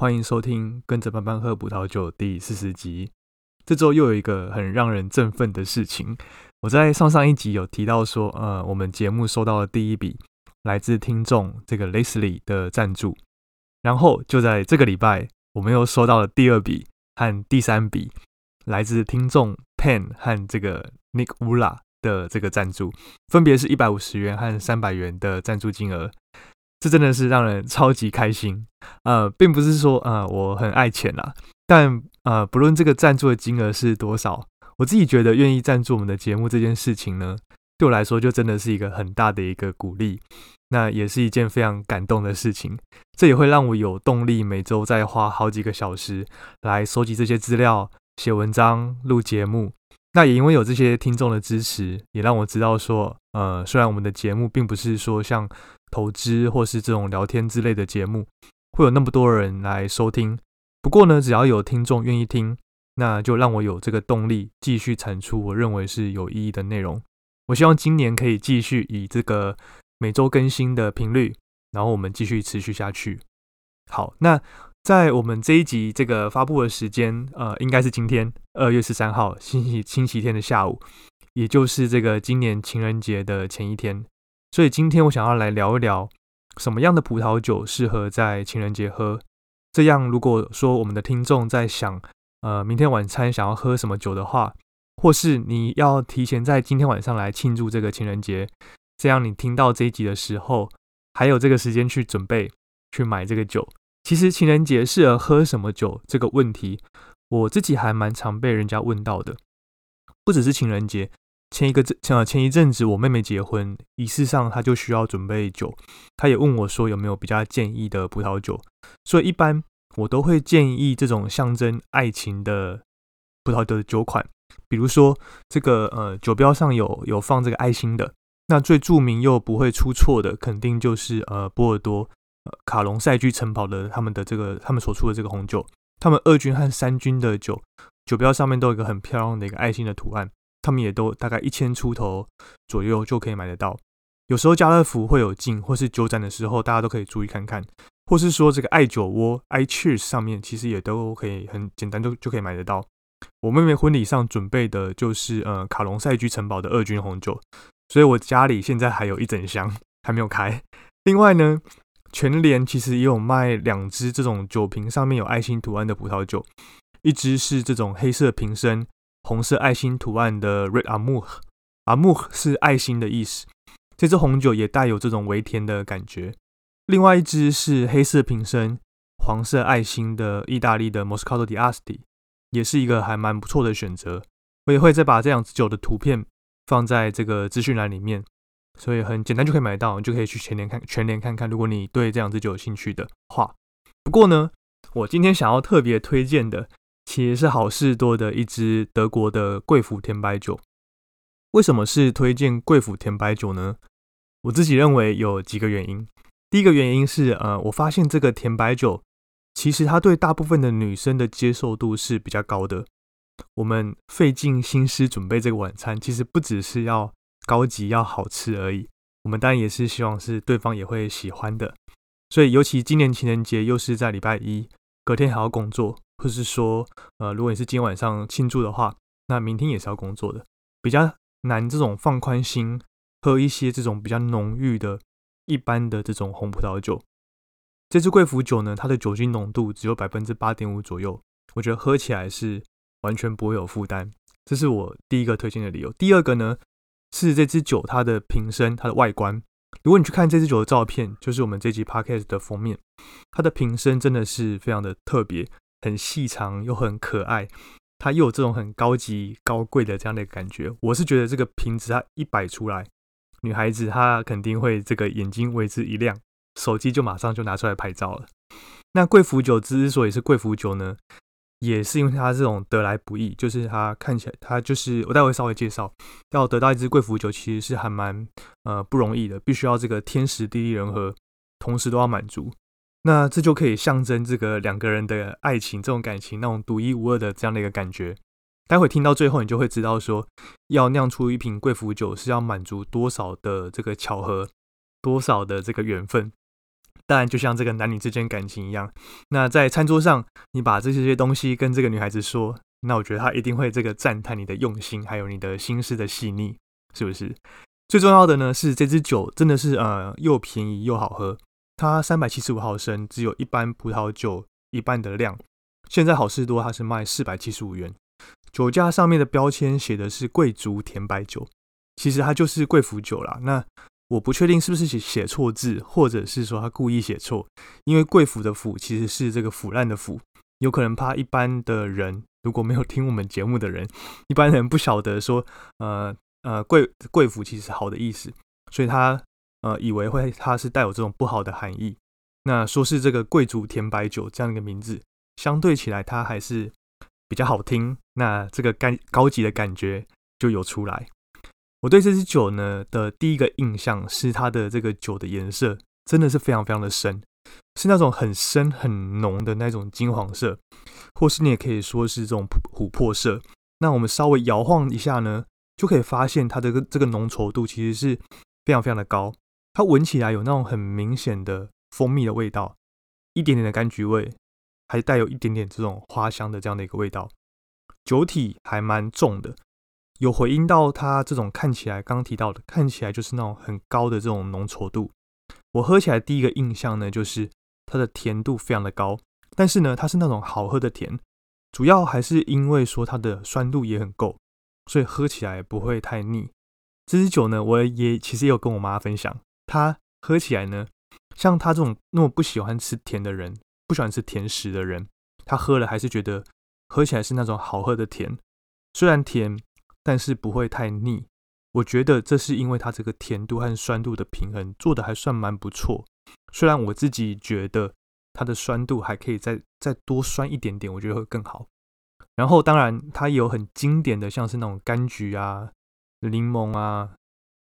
欢迎收听《跟着班班喝葡萄酒》第四十集。这周又有一个很让人振奋的事情。我在上上一集有提到说，呃，我们节目收到了第一笔来自听众这个 Leslie 的赞助，然后就在这个礼拜，我们又收到了第二笔和第三笔来自听众 Pen 和这个 Nick Wula。的这个赞助，分别是一百五十元和三百元的赞助金额，这真的是让人超级开心。呃，并不是说呃我很爱钱啦，但呃不论这个赞助的金额是多少，我自己觉得愿意赞助我们的节目这件事情呢，对我来说就真的是一个很大的一个鼓励。那也是一件非常感动的事情，这也会让我有动力每周再花好几个小时来收集这些资料、写文章、录节目。那也因为有这些听众的支持，也让我知道说，呃，虽然我们的节目并不是说像投资或是这种聊天之类的节目会有那么多人来收听，不过呢，只要有听众愿意听，那就让我有这个动力继续产出我认为是有意义的内容。我希望今年可以继续以这个每周更新的频率，然后我们继续持续下去。好，那。在我们这一集这个发布的时间，呃，应该是今天二月十三号星期星期天的下午，也就是这个今年情人节的前一天。所以今天我想要来聊一聊什么样的葡萄酒适合在情人节喝。这样，如果说我们的听众在想，呃，明天晚餐想要喝什么酒的话，或是你要提前在今天晚上来庆祝这个情人节，这样你听到这一集的时候，还有这个时间去准备去买这个酒。其实情人节适合喝什么酒这个问题，我自己还蛮常被人家问到的。不只是情人节，前一个阵呃前一阵子我妹妹结婚，仪式上她就需要准备酒，她也问我说有没有比较建议的葡萄酒。所以一般我都会建议这种象征爱情的葡萄的酒款，比如说这个呃酒标上有有放这个爱心的，那最著名又不会出错的，肯定就是呃波尔多。卡隆赛居城堡的他们的这个他们所出的这个红酒，他们二军和三军的酒酒标上面都有一个很漂亮的一个爱心的图案，他们也都大概一千出头左右就可以买得到。有时候家乐福会有进，或是酒展的时候，大家都可以注意看看，或是说这个爱酒窝 i cheers 上面其实也都可以很简单就就可以买得到。我妹妹婚礼上准备的就是呃卡隆赛居城堡的二军红酒，所以我家里现在还有一整箱还没有开。另外呢。全联其实也有卖两支这种酒瓶上面有爱心图案的葡萄酒，一支是这种黑色瓶身、红色爱心图案的 Red Amour，Amour 是爱心的意思。这支红酒也带有这种微甜的感觉。另外一支是黑色瓶身、黄色爱心的意大利的 Moscato di Asti，也是一个还蛮不错的选择。我也会再把这两支酒的图片放在这个资讯栏里面。所以很简单就可以买到，你就可以去全联看全联看看。如果你对这两支酒有兴趣的话，不过呢，我今天想要特别推荐的，其实是好事多的一支德国的贵腐甜白酒。为什么是推荐贵腐甜白酒呢？我自己认为有几个原因。第一个原因是，呃，我发现这个甜白酒其实它对大部分的女生的接受度是比较高的。我们费尽心思准备这个晚餐，其实不只是要。高级要好吃而已，我们当然也是希望是对方也会喜欢的。所以，尤其今年情人节又是在礼拜一，隔天还要工作，或是说，呃，如果你是今天晚上庆祝的话，那明天也是要工作的，比较难。这种放宽心，喝一些这种比较浓郁的、一般的这种红葡萄酒。这支贵腐酒呢，它的酒精浓度只有百分之八点五左右，我觉得喝起来是完全不会有负担。这是我第一个推荐的理由。第二个呢，是这支酒它的瓶身、它的外观。如果你去看这支酒的照片，就是我们这集 podcast 的封面，它的瓶身真的是非常的特别，很细长又很可爱，它又有这种很高级、高贵的这样的感觉。我是觉得这个瓶子它一摆出来，女孩子她肯定会这个眼睛为之一亮，手机就马上就拿出来拍照了。那贵腐酒之所以是贵腐酒呢，也是因为它这种得来不易，就是它看起来，它就是我待会稍微介绍，要得到一支贵腐酒其实是还蛮呃不容易的，必须要这个天时地利人和同时都要满足。那这就可以象征这个两个人的爱情，这种感情那种独一无二的这样的一个感觉。待会听到最后，你就会知道说，要酿出一瓶贵腐酒是要满足多少的这个巧合，多少的这个缘分。当然，就像这个男女之间感情一样，那在餐桌上，你把这些东西跟这个女孩子说，那我觉得她一定会这个赞叹你的用心，还有你的心思的细腻，是不是？最重要的呢是这支酒真的是呃又便宜又好喝，它三百七十五毫升，只有一般葡萄酒一半的量。现在好事多它是卖四百七十五元，酒架上面的标签写的是贵族甜白酒，其实它就是贵腐酒啦。那我不确定是不是写写错字，或者是说他故意写错，因为贵腐的腐其实是这个腐烂的腐，有可能怕一般的人如果没有听我们节目的人，一般人不晓得说，呃呃贵贵腐其实好的意思，所以他呃以为会它是带有这种不好的含义。那说是这个贵族甜白酒这样一个名字，相对起来它还是比较好听，那这个干高级的感觉就有出来。我对这支酒呢的第一个印象是它的这个酒的颜色真的是非常非常的深，是那种很深很浓的那种金黄色，或是你也可以说是这种琥珀色。那我们稍微摇晃一下呢，就可以发现它的这个浓稠度其实是非常非常的高。它闻起来有那种很明显的蜂蜜的味道，一点点的柑橘味，还带有一点点这种花香的这样的一个味道。酒体还蛮重的。有回应到它这种看起来，刚刚提到的看起来就是那种很高的这种浓稠度。我喝起来第一个印象呢，就是它的甜度非常的高，但是呢，它是那种好喝的甜，主要还是因为说它的酸度也很够，所以喝起来不会太腻。这支酒呢，我也其实也有跟我妈分享，它喝起来呢，像他这种那么不喜欢吃甜的人，不喜欢吃甜食的人，他喝了还是觉得喝起来是那种好喝的甜，虽然甜。但是不会太腻，我觉得这是因为它这个甜度和酸度的平衡做的还算蛮不错。虽然我自己觉得它的酸度还可以再再多酸一点点，我觉得会更好。然后当然它有很经典的，像是那种柑橘啊、柠檬啊，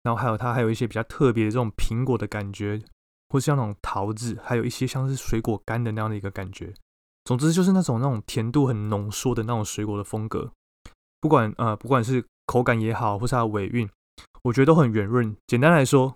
然后还有它还有一些比较特别的这种苹果的感觉，或是像那种桃子，还有一些像是水果干的那样的一个感觉。总之就是那种那种甜度很浓缩的那种水果的风格。不管呃不管是口感也好，或是它的尾韵，我觉得都很圆润。简单来说，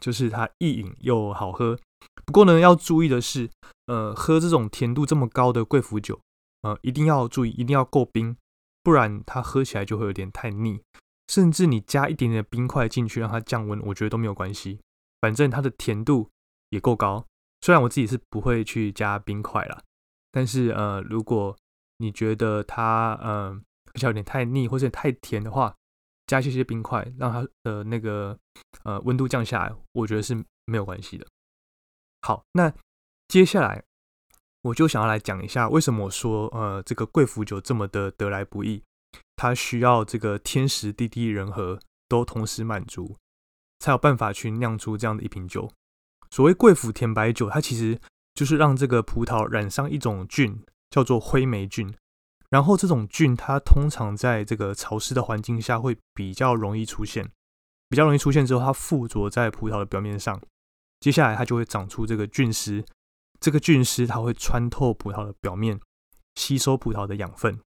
就是它易饮又好喝。不过呢，要注意的是，呃，喝这种甜度这么高的贵腐酒，呃，一定要注意，一定要够冰，不然它喝起来就会有点太腻。甚至你加一点点冰块进去让它降温，我觉得都没有关系。反正它的甜度也够高。虽然我自己是不会去加冰块啦，但是呃，如果你觉得它嗯。比较有点太腻或者太甜的话，加一些些冰块，让它的那个呃温度降下来，我觉得是没有关系的。好，那接下来我就想要来讲一下，为什么我说呃这个贵腐酒这么的得来不易，它需要这个天时地利人和都同时满足，才有办法去酿出这样的一瓶酒。所谓贵腐甜白酒，它其实就是让这个葡萄染上一种菌，叫做灰霉菌。然后这种菌，它通常在这个潮湿的环境下会比较容易出现，比较容易出现之后，它附着在葡萄的表面上，接下来它就会长出这个菌丝，这个菌丝它会穿透葡萄的表面，吸收葡萄的养分。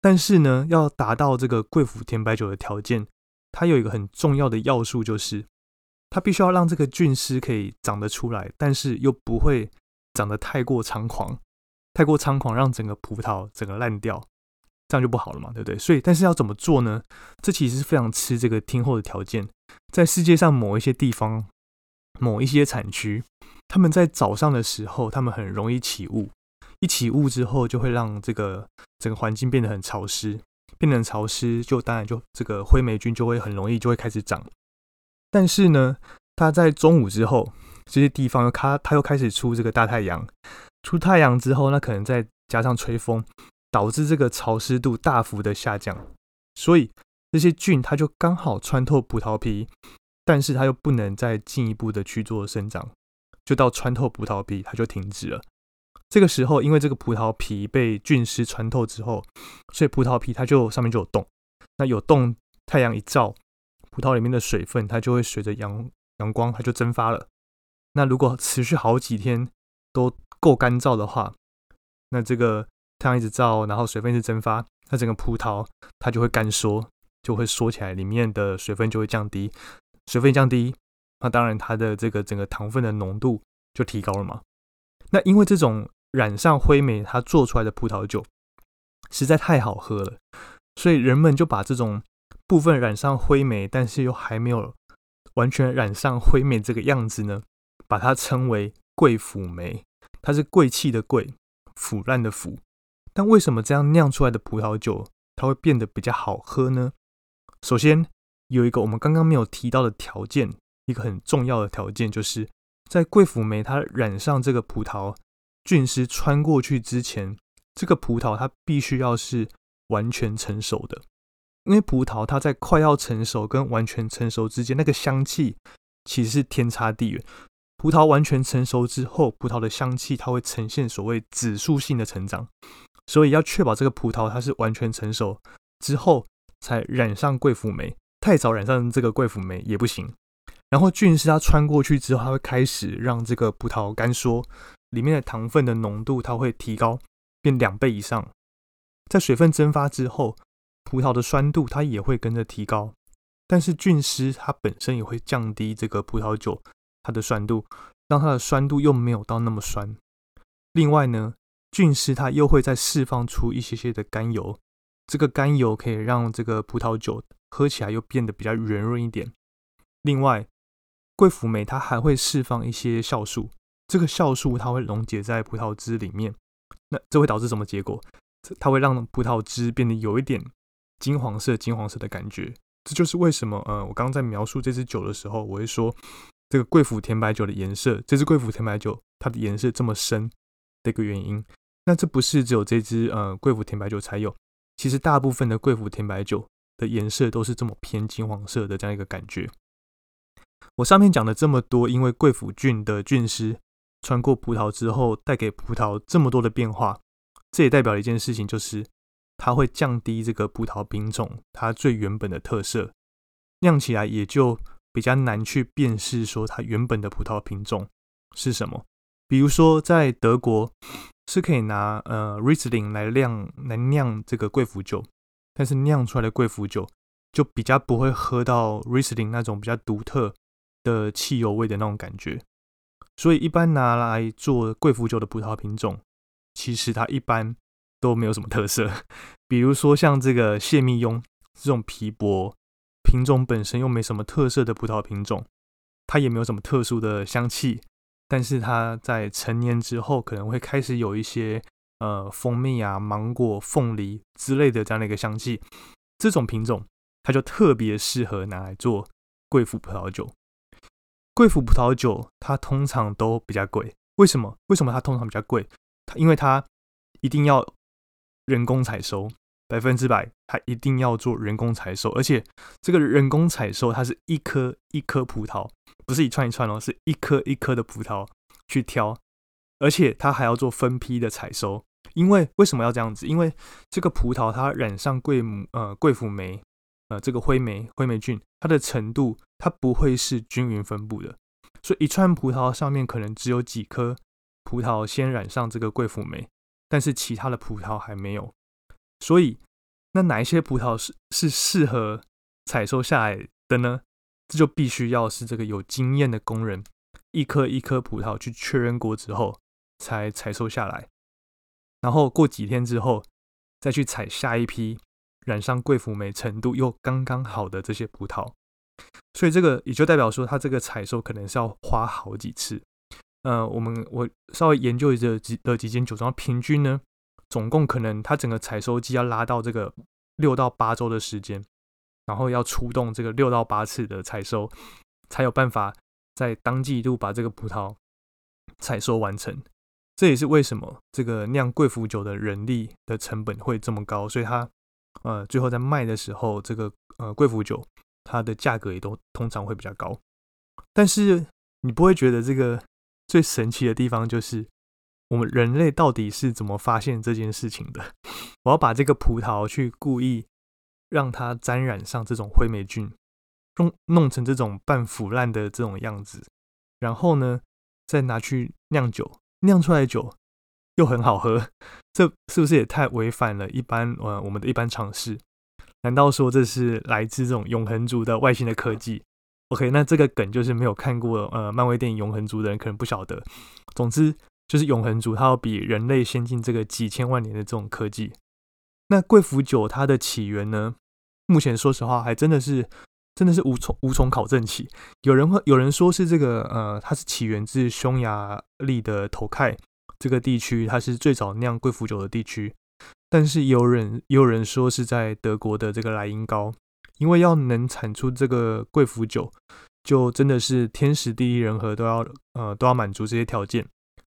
但是呢，要达到这个贵腐甜白酒的条件，它有一个很重要的要素，就是它必须要让这个菌丝可以长得出来，但是又不会长得太过猖狂。太过猖狂，让整个葡萄整个烂掉，这样就不好了嘛，对不对？所以，但是要怎么做呢？这其实是非常吃这个天候的条件。在世界上某一些地方、某一些产区，他们在早上的时候，他们很容易起雾，一起雾之后，就会让这个整个环境变得很潮湿，变得很潮湿，就当然就这个灰霉菌就会很容易就会开始长。但是呢，它在中午之后，这些地方又它它又开始出这个大太阳，出太阳之后，那可能再加上吹风，导致这个潮湿度大幅的下降，所以这些菌它就刚好穿透葡萄皮，但是它又不能再进一步的去做生长，就到穿透葡萄皮它就停止了。这个时候，因为这个葡萄皮被菌丝穿透之后，所以葡萄皮它就上面就有洞。那有洞，太阳一照，葡萄里面的水分它就会随着阳阳光，它就蒸发了。那如果持续好几天都够干燥的话，那这个太阳一直照，然后水分一直蒸发，那整个葡萄它就会干缩，就会缩起来，里面的水分就会降低。水分降低，那当然它的这个整个糖分的浓度就提高了嘛。那因为这种染上灰霉，它做出来的葡萄酒实在太好喝了，所以人们就把这种部分染上灰霉，但是又还没有完全染上灰霉这个样子呢，把它称为贵腐霉。它是贵气的贵，腐烂的腐。但为什么这样酿出来的葡萄酒它会变得比较好喝呢？首先有一个我们刚刚没有提到的条件，一个很重要的条件，就是在贵腐霉它染上这个葡萄。菌丝穿过去之前，这个葡萄它必须要是完全成熟的，因为葡萄它在快要成熟跟完全成熟之间，那个香气其实是天差地远。葡萄完全成熟之后，葡萄的香气它会呈现所谓指数性的成长，所以要确保这个葡萄它是完全成熟之后才染上贵腐霉，太早染上这个贵腐霉也不行。然后菌丝它穿过去之后，它会开始让这个葡萄干缩。里面的糖分的浓度它会提高，变两倍以上。在水分蒸发之后，葡萄的酸度它也会跟着提高。但是菌丝它本身也会降低这个葡萄酒它的酸度，让它的酸度又没有到那么酸。另外呢，菌丝它又会再释放出一些些的甘油，这个甘油可以让这个葡萄酒喝起来又变得比较圆润一点。另外，贵腐酶它还会释放一些酵素。这个酵素它会溶解在葡萄汁里面，那这会导致什么结果？它会让葡萄汁变得有一点金黄色、金黄色的感觉。这就是为什么，呃，我刚刚在描述这支酒的时候，我会说这个贵腐甜白酒的颜色，这支贵腐甜白酒它的颜色这么深的一个原因。那这不是只有这支呃贵腐甜白酒才有，其实大部分的贵腐甜白酒的颜色都是这么偏金黄色的这样一个感觉。我上面讲了这么多，因为贵腐菌的菌丝。穿过葡萄之后，带给葡萄这么多的变化，这也代表一件事情，就是它会降低这个葡萄品种它最原本的特色，酿起来也就比较难去辨识说它原本的葡萄品种是什么。比如说，在德国是可以拿呃 Riesling 来酿来酿这个贵腐酒，但是酿出来的贵腐酒就比较不会喝到 Riesling 那种比较独特的汽油味的那种感觉。所以一般拿来做贵腐酒的葡萄品种，其实它一般都没有什么特色。比如说像这个谢密雍这种皮薄品种本身又没什么特色的葡萄品种，它也没有什么特殊的香气。但是它在成年之后可能会开始有一些呃蜂蜜啊、芒果、凤梨之类的这样的一个香气。这种品种它就特别适合拿来做贵腐葡萄酒。贵腐葡萄酒它通常都比较贵，为什么？为什么它通常比较贵？它因为它一定要人工采收，百分之百，它一定要做人工采收，而且这个人工采收，它是一颗一颗葡萄，不是一串一串哦，是一颗一颗的葡萄去挑，而且它还要做分批的采收。因为为什么要这样子？因为这个葡萄它染上贵母呃贵腐酶。呃，这个灰霉灰霉菌，它的程度它不会是均匀分布的，所以一串葡萄上面可能只有几颗葡萄先染上这个贵腐酶，但是其他的葡萄还没有。所以，那哪一些葡萄是是适合采收下来的呢？这就必须要是这个有经验的工人，一颗一颗葡萄去确认过之后，才采收下来，然后过几天之后，再去采下一批。染上贵腐酶程度又刚刚好的这些葡萄，所以这个也就代表说，它这个采收可能是要花好几次。呃，我们我稍微研究一下几的几间酒庄，平均呢，总共可能它整个采收季要拉到这个六到八周的时间，然后要出动这个六到八次的采收，才有办法在当季度把这个葡萄采收完成。这也是为什么这个酿贵腐酒的人力的成本会这么高，所以它呃最后在卖的时候，这个呃贵腐酒它的价格也都通常会比较高。但是你不会觉得这个最神奇的地方就是？我们人类到底是怎么发现这件事情的？我要把这个葡萄去故意让它沾染上这种灰霉菌，弄弄成这种半腐烂的这种样子，然后呢，再拿去酿酒，酿出来的酒又很好喝，这是不是也太违反了一般呃我们的一般常识？难道说这是来自这种永恒族的外星的科技？OK，那这个梗就是没有看过呃漫威电影《永恒族》的人可能不晓得。总之。就是永恒族，它要比人类先进这个几千万年的这种科技。那贵腐酒它的起源呢？目前说实话还真的是真的是无从无从考证起。有人会有人说是这个呃，它是起源自匈牙利的头盖这个地区，它是最早酿贵腐酒的地区。但是有人也有人说是在德国的这个莱茵高，因为要能产出这个贵腐酒，就真的是天时地利人和都要呃都要满足这些条件。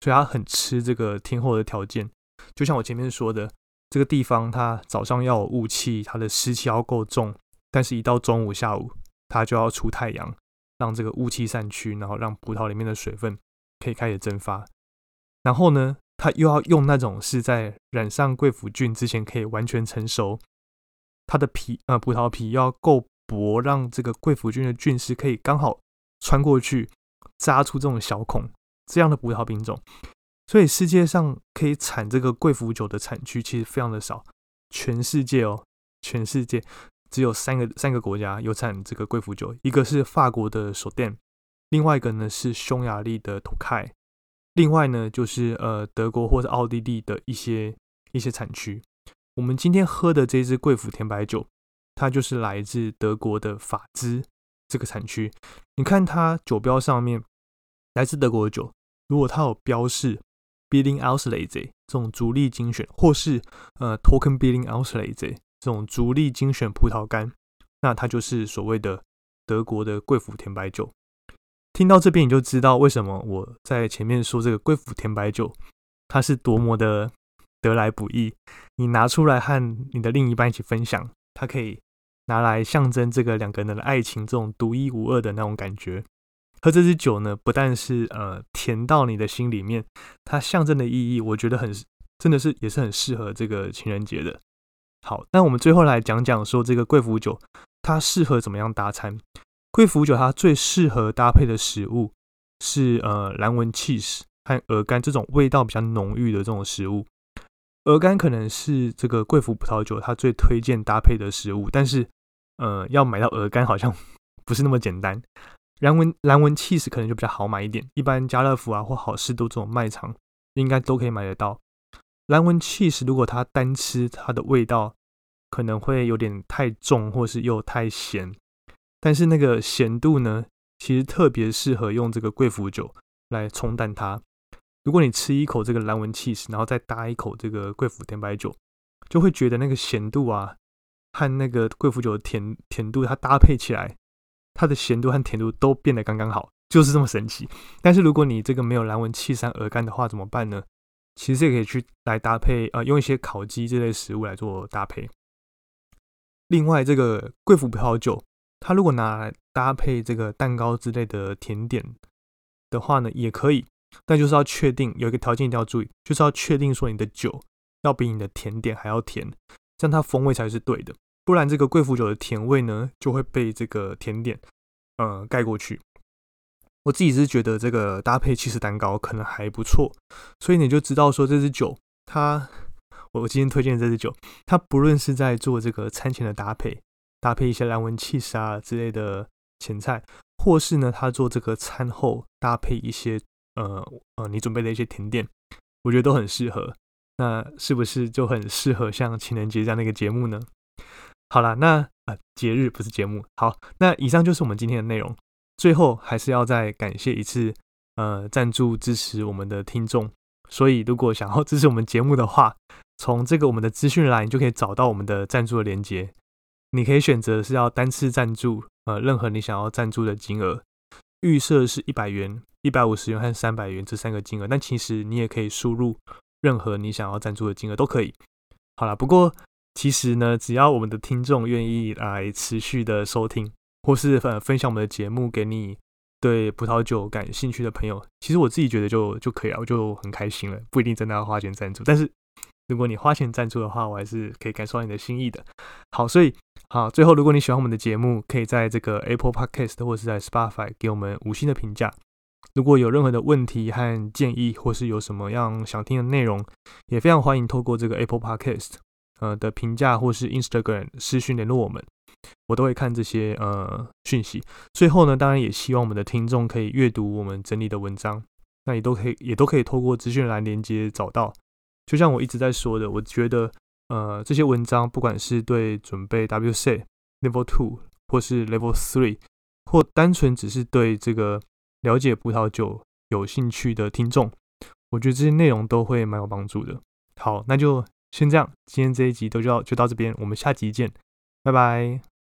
所以它很吃这个天候的条件，就像我前面说的，这个地方它早上要有雾气，它的湿气要够重，但是一到中午、下午，它就要出太阳，让这个雾气散去，然后让葡萄里面的水分可以开始蒸发。然后呢，它又要用那种是在染上贵腐菌之前可以完全成熟，它的皮呃葡萄皮要够薄，让这个贵腐菌的菌丝可以刚好穿过去，扎出这种小孔。这样的葡萄品种，所以世界上可以产这个贵腐酒的产区其实非常的少。全世界哦，全世界只有三个三个国家有产这个贵腐酒，一个是法国的索甸，另外一个呢是匈牙利的土凯，另外呢就是呃德国或者奥地利的一些一些产区。我们今天喝的这支贵腐甜白酒，它就是来自德国的法兹这个产区。你看它酒标上面。来自德国的酒，如果它有标示 Billing Auslese 这种逐利精选，或是呃 Token Billing Auslese 这种逐利精选葡萄干，那它就是所谓的德国的贵腐甜白酒。听到这边你就知道为什么我在前面说这个贵腐甜白酒，它是多么的得来不易。你拿出来和你的另一半一起分享，它可以拿来象征这个两个人的爱情，这种独一无二的那种感觉。喝这支酒呢，不但是呃甜到你的心里面，它象征的意义，我觉得很真的是也是很适合这个情人节的。好，那我们最后来讲讲说这个贵腐酒它适合怎么样搭餐。贵腐酒它最适合搭配的食物是呃蓝纹 cheese 和鹅肝这种味道比较浓郁的这种食物。鹅肝可能是这个贵腐葡萄酒它最推荐搭配的食物，但是呃要买到鹅肝好像 不是那么简单。蓝纹蓝纹 cheese 可能就比较好买一点，一般家乐福啊或好事多这种卖场应该都可以买得到。蓝纹 cheese 如果它单吃，它的味道可能会有点太重，或是又太咸。但是那个咸度呢，其实特别适合用这个贵腐酒来冲淡它。如果你吃一口这个蓝纹 cheese，然后再搭一口这个贵腐甜白酒，就会觉得那个咸度啊和那个贵腐酒的甜甜度它搭配起来。它的咸度和甜度都变得刚刚好，就是这么神奇。但是如果你这个没有蓝纹气山鹅肝的话，怎么办呢？其实也可以去来搭配，呃，用一些烤鸡这类食物来做搭配。另外，这个贵腐葡萄酒，它如果拿来搭配这个蛋糕之类的甜点的话呢，也可以。但就是要确定有一个条件一定要注意，就是要确定说你的酒要比你的甜点还要甜，这样它风味才是对的。不然，这个贵腐酒的甜味呢，就会被这个甜点呃盖过去。我自己是觉得这个搭配起司蛋糕可能还不错，所以你就知道说这支酒，它我今天推荐这支酒，它不论是在做这个餐前的搭配，搭配一些蓝纹起司啊之类的前菜，或是呢，他做这个餐后搭配一些呃呃你准备的一些甜点，我觉得都很适合。那是不是就很适合像情人节这样的一个节目呢？好了，那呃节日不是节目。好，那以上就是我们今天的内容。最后还是要再感谢一次呃赞助支持我们的听众。所以如果想要支持我们节目的话，从这个我们的资讯栏，你就可以找到我们的赞助的连接。你可以选择是要单次赞助，呃，任何你想要赞助的金额，预设是一百元、一百五十元和三百元这三个金额。但其实你也可以输入任何你想要赞助的金额都可以。好了，不过其实呢，只要我们的听众愿意来持续的收听，或是呃分享我们的节目给你对葡萄酒感兴趣的朋友，其实我自己觉得就就可以了，我就很开心了，不一定真的要花钱赞助，但是。如果你花钱赞助的话，我还是可以感受到你的心意的。好，所以好，最后如果你喜欢我们的节目，可以在这个 Apple Podcast 或是在 Spotify 给我们五星的评价。如果有任何的问题和建议，或是有什么样想听的内容，也非常欢迎透过这个 Apple Podcast 呃的评价或是 Instagram 私讯联络我们，我都会看这些呃讯息。最后呢，当然也希望我们的听众可以阅读我们整理的文章，那也都可以也都可以透过资讯栏连接找到。就像我一直在说的，我觉得，呃，这些文章不管是对准备 WC Level Two 或是 Level Three，或单纯只是对这个了解葡萄酒有兴趣的听众，我觉得这些内容都会蛮有帮助的。好，那就先这样，今天这一集都就要就到这边，我们下集见，拜拜。